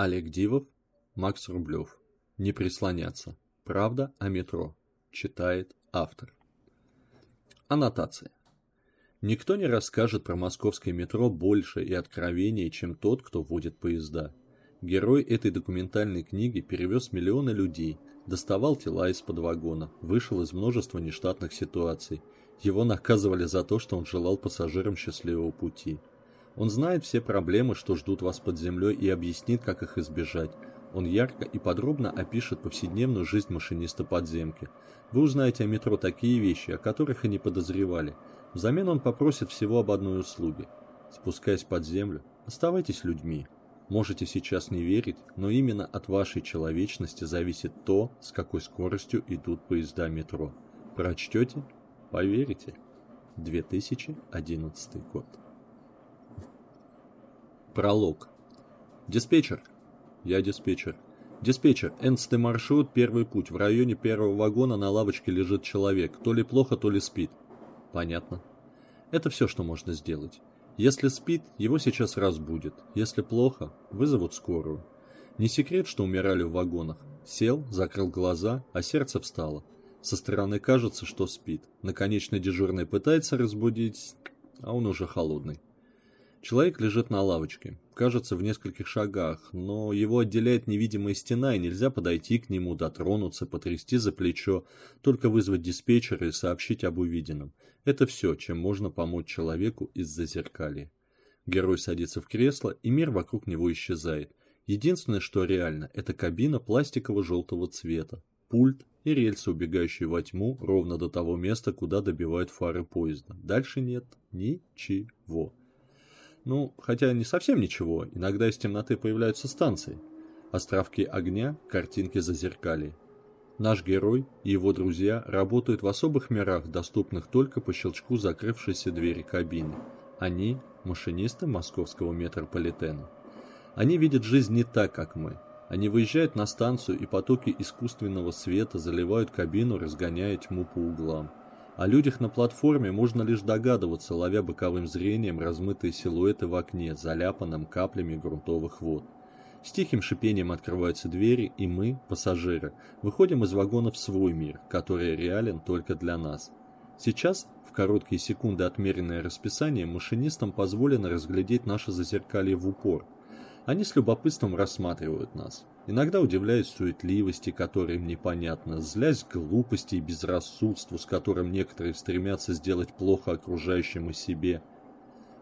Олег Дивов, Макс Рублев. Не прислоняться. Правда о метро. Читает автор. Аннотация. Никто не расскажет про московское метро больше и откровеннее, чем тот, кто водит поезда. Герой этой документальной книги перевез миллионы людей, доставал тела из-под вагона, вышел из множества нештатных ситуаций. Его наказывали за то, что он желал пассажирам счастливого пути. Он знает все проблемы, что ждут вас под землей и объяснит, как их избежать. Он ярко и подробно опишет повседневную жизнь машиниста подземки. Вы узнаете о метро такие вещи, о которых и не подозревали. Взамен он попросит всего об одной услуге. Спускаясь под землю, оставайтесь людьми. Можете сейчас не верить, но именно от вашей человечности зависит то, с какой скоростью идут поезда метро. Прочтете? Поверите. 2011 год. Пролог. Диспетчер. Я диспетчер. Диспетчер, энстый маршрут, первый путь. В районе первого вагона на лавочке лежит человек. То ли плохо, то ли спит. Понятно. Это все, что можно сделать. Если спит, его сейчас разбудят. Если плохо, вызовут скорую. Не секрет, что умирали в вагонах. Сел, закрыл глаза, а сердце встало. Со стороны кажется, что спит. Наконечно дежурный пытается разбудить, а он уже холодный. Человек лежит на лавочке, кажется в нескольких шагах, но его отделяет невидимая стена, и нельзя подойти к нему, дотронуться, потрясти за плечо, только вызвать диспетчера и сообщить об увиденном. Это все, чем можно помочь человеку из-за зеркали. Герой садится в кресло, и мир вокруг него исчезает. Единственное, что реально, это кабина пластиково-желтого цвета, пульт и рельсы, убегающие во тьму ровно до того места, куда добивают фары поезда. Дальше нет ничего. Ну, хотя не совсем ничего, иногда из темноты появляются станции. Островки огня, картинки зазеркалья. Наш герой и его друзья работают в особых мирах, доступных только по щелчку закрывшейся двери кабины. Они – машинисты московского метрополитена. Они видят жизнь не так, как мы. Они выезжают на станцию, и потоки искусственного света заливают кабину, разгоняя тьму по углам. О людях на платформе можно лишь догадываться, ловя боковым зрением размытые силуэты в окне, заляпанном каплями грунтовых вод. С тихим шипением открываются двери, и мы, пассажиры, выходим из вагона в свой мир, который реален только для нас. Сейчас, в короткие секунды отмеренное расписание, машинистам позволено разглядеть наше зазеркалье в упор. Они с любопытством рассматривают нас. Иногда удивляюсь суетливости, которая им непонятна, злясь глупости и безрассудству, с которым некоторые стремятся сделать плохо окружающим и себе.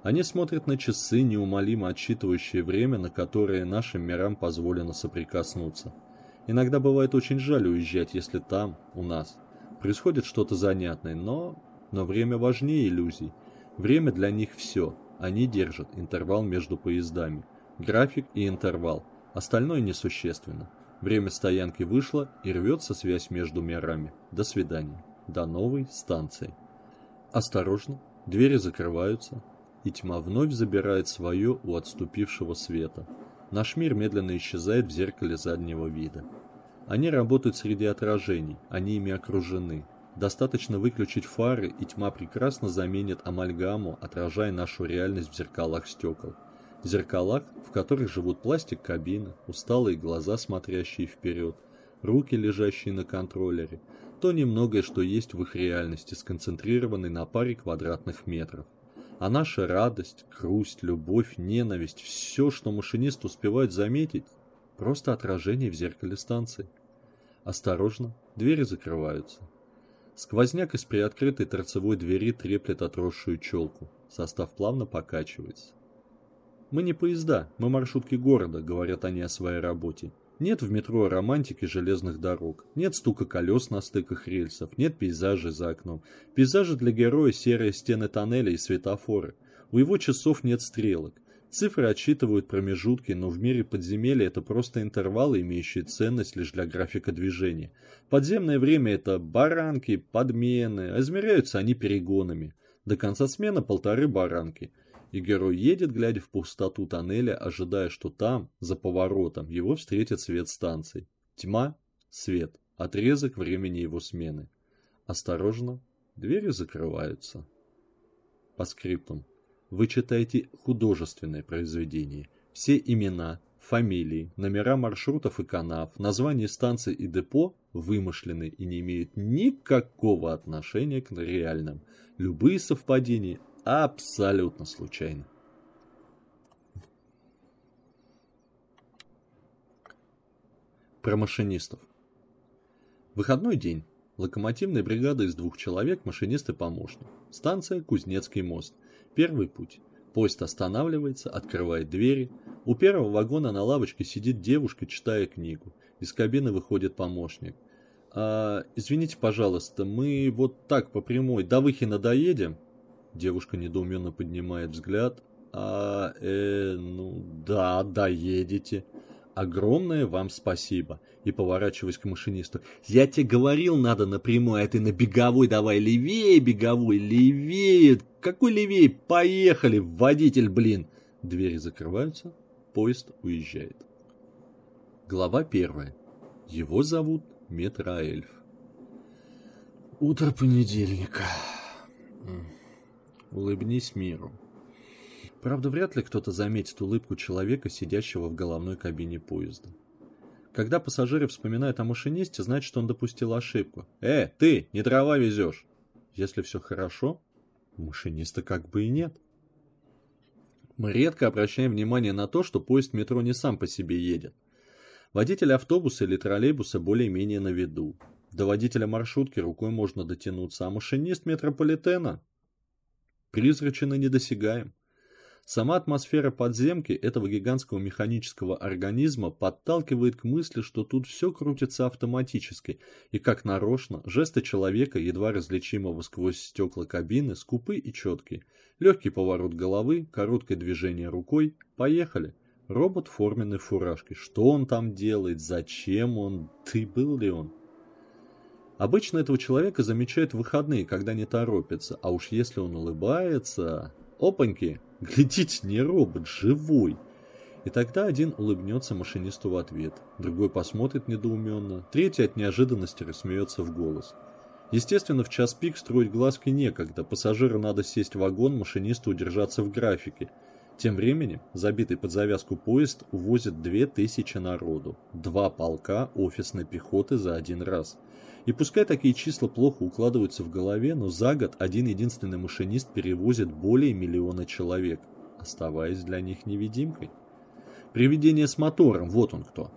Они смотрят на часы, неумолимо отсчитывающие время, на которое нашим мирам позволено соприкоснуться. Иногда бывает очень жаль уезжать, если там, у нас, происходит что-то занятное, но... Но время важнее иллюзий. Время для них все. Они держат интервал между поездами. График и интервал – Остальное несущественно. Время стоянки вышло и рвется связь между мирами. До свидания. До новой станции. Осторожно, двери закрываются, и тьма вновь забирает свое у отступившего света. Наш мир медленно исчезает в зеркале заднего вида. Они работают среди отражений, они ими окружены. Достаточно выключить фары, и тьма прекрасно заменит амальгаму, отражая нашу реальность в зеркалах стекол зеркалах, в которых живут пластик кабины, усталые глаза, смотрящие вперед, руки, лежащие на контроллере, то немногое, что есть в их реальности, сконцентрированной на паре квадратных метров. А наша радость, грусть, любовь, ненависть, все, что машинист успевает заметить, просто отражение в зеркале станции. Осторожно, двери закрываются. Сквозняк из приоткрытой торцевой двери треплет отросшую челку. Состав плавно покачивается. Мы не поезда, мы маршрутки города, говорят они о своей работе. Нет в метро романтики железных дорог, нет стука колес на стыках рельсов, нет пейзажей за окном. Пейзажи для героя серые стены тоннеля и светофоры. У его часов нет стрелок. Цифры отсчитывают промежутки, но в мире подземелья это просто интервалы, имеющие ценность лишь для графика движения. Подземное время это баранки, подмены, измеряются они перегонами. До конца смены полторы баранки – и герой едет, глядя в пустоту тоннеля, ожидая, что там, за поворотом, его встретит свет станции. Тьма, свет, отрезок времени его смены. Осторожно, двери закрываются. По скриптум. Вы читаете художественное произведение. Все имена, фамилии, номера маршрутов и канав, названия станций и депо вымышлены и не имеют никакого отношения к реальным. Любые совпадения абсолютно случайны. Про машинистов. Выходной день. Локомотивная бригада из двух человек, машинист и помощник. Станция Кузнецкий мост. Первый путь. Поезд останавливается, открывает двери. У первого вагона на лавочке сидит девушка, читая книгу. Из кабины выходит помощник. А, «Извините, пожалуйста, мы вот так по прямой до Выхина доедем?» Девушка недоуменно поднимает взгляд. «А, э, ну да, доедете. Огромное вам спасибо!» И поворачиваясь к машинисту. «Я тебе говорил, надо напрямую, а ты на беговой давай левее, беговой, левее! Какой левее? Поехали, водитель, блин!» Двери закрываются, поезд уезжает. Глава первая. Его зовут Метроэльф. Утро понедельника. Улыбнись миру. Правда, вряд ли кто-то заметит улыбку человека, сидящего в головной кабине поезда. Когда пассажиры вспоминают о машинисте, значит, он допустил ошибку. «Э, ты, не дрова везешь!» Если все хорошо, машиниста как бы и нет. Мы редко обращаем внимание на то, что поезд метро не сам по себе едет. Водитель автобуса или троллейбуса более-менее на виду. До водителя маршрутки рукой можно дотянуться, а машинист метрополитена призрачно недосягаем. Сама атмосфера подземки этого гигантского механического организма подталкивает к мысли, что тут все крутится автоматически, и как нарочно, жесты человека, едва различимого сквозь стекла кабины, скупы и четкие. Легкий поворот головы, короткое движение рукой. Поехали. Робот в форменной фуражке. Что он там делает? Зачем он? Ты был ли он? Обычно этого человека замечают в выходные, когда не торопится. А уж если он улыбается... Опаньки! Глядите, не робот, живой! И тогда один улыбнется машинисту в ответ, другой посмотрит недоуменно, третий от неожиданности рассмеется в голос. Естественно, в час пик строить глазки некогда, пассажиру надо сесть в вагон, машинисту удержаться в графике – тем временем забитый под завязку поезд увозит 2000 народу, два полка офисной пехоты за один раз. И пускай такие числа плохо укладываются в голове, но за год один единственный машинист перевозит более миллиона человек, оставаясь для них невидимкой. Привидение с мотором, вот он кто.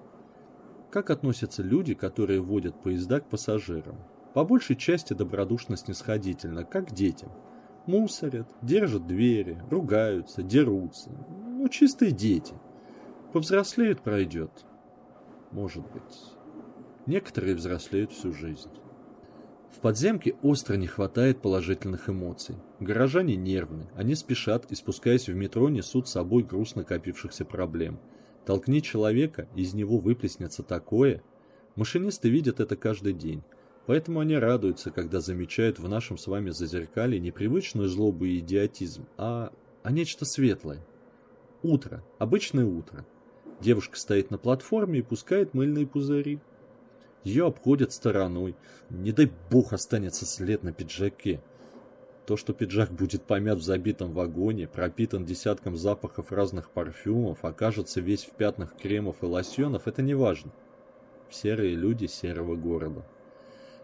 Как относятся люди, которые водят поезда к пассажирам? По большей части добродушно снисходительно, как детям – мусорят, держат двери, ругаются, дерутся. Ну, чистые дети. Повзрослеют, пройдет. Может быть. Некоторые взрослеют всю жизнь. В подземке остро не хватает положительных эмоций. Горожане нервны, они спешат и, спускаясь в метро, несут с собой груз накопившихся проблем. Толкни человека, из него выплеснется такое. Машинисты видят это каждый день. Поэтому они радуются, когда замечают в нашем с вами зазеркале не привычную злобу и идиотизм, а, а нечто светлое. Утро. Обычное утро. Девушка стоит на платформе и пускает мыльные пузыри. Ее обходят стороной. Не дай бог останется след на пиджаке. То, что пиджак будет помят в забитом вагоне, пропитан десятком запахов разных парфюмов, окажется весь в пятнах кремов и лосьонов, это не важно. Серые люди серого города.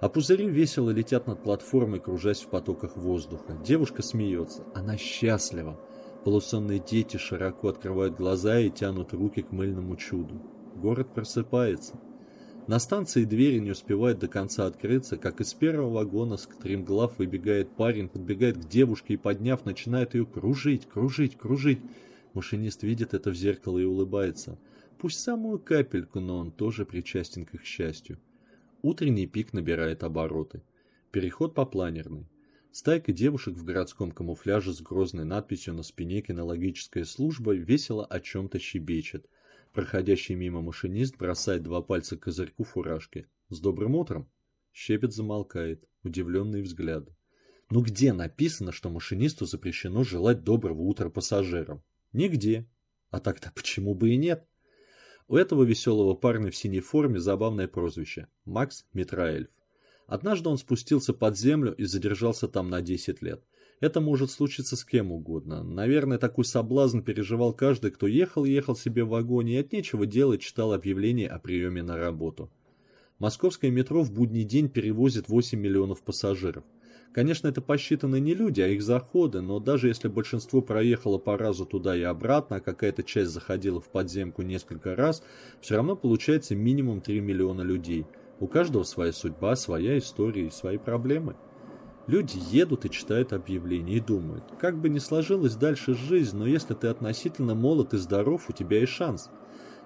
А пузыри весело летят над платформой, кружась в потоках воздуха. Девушка смеется. Она счастлива. Полусонные дети широко открывают глаза и тянут руки к мыльному чуду. Город просыпается. На станции двери не успевают до конца открыться, как из первого вагона с стримглав выбегает парень, подбегает к девушке и, подняв, начинает ее кружить, кружить, кружить. Машинист видит это в зеркало и улыбается. Пусть самую капельку, но он тоже причастен к их счастью. Утренний пик набирает обороты. Переход по планерной. Стайка девушек в городском камуфляже с грозной надписью на спине «Кинологическая служба» весело о чем-то щебечет. Проходящий мимо машинист бросает два пальца к козырьку фуражки. «С добрым утром!» Щебет замолкает, удивленные взгляды. Ну где написано, что машинисту запрещено желать доброго утра пассажирам? Нигде. А тогда почему бы и нет? У этого веселого парня в синей форме забавное прозвище – Макс Митраэльф. Однажды он спустился под землю и задержался там на 10 лет. Это может случиться с кем угодно. Наверное, такой соблазн переживал каждый, кто ехал ехал себе в вагоне и от нечего делать читал объявление о приеме на работу. Московское метро в будний день перевозит 8 миллионов пассажиров. Конечно, это посчитаны не люди, а их заходы, но даже если большинство проехало по разу туда и обратно, а какая-то часть заходила в подземку несколько раз, все равно получается минимум 3 миллиона людей. У каждого своя судьба, своя история и свои проблемы. Люди едут и читают объявления и думают, как бы ни сложилась дальше жизнь, но если ты относительно молод и здоров, у тебя есть шанс –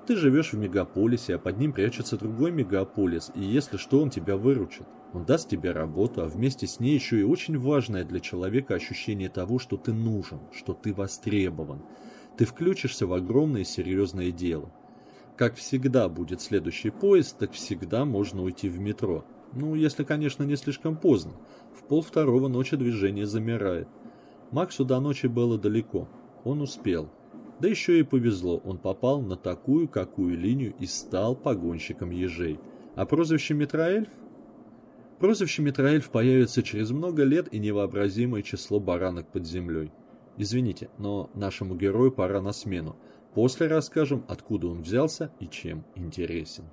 ты живешь в мегаполисе, а под ним прячется другой мегаполис, и если что, он тебя выручит. Он даст тебе работу, а вместе с ней еще и очень важное для человека ощущение того, что ты нужен, что ты востребован. Ты включишься в огромное серьезное дело. Как всегда будет следующий поезд, так всегда можно уйти в метро. Ну, если, конечно, не слишком поздно. В пол второго ночи движение замирает. Максу до ночи было далеко. Он успел. Да еще и повезло, он попал на такую какую линию и стал погонщиком ежей. А прозвище Митроэльф? Прозвище Митроэльф появится через много лет и невообразимое число баранок под землей. Извините, но нашему герою пора на смену. После расскажем, откуда он взялся и чем интересен.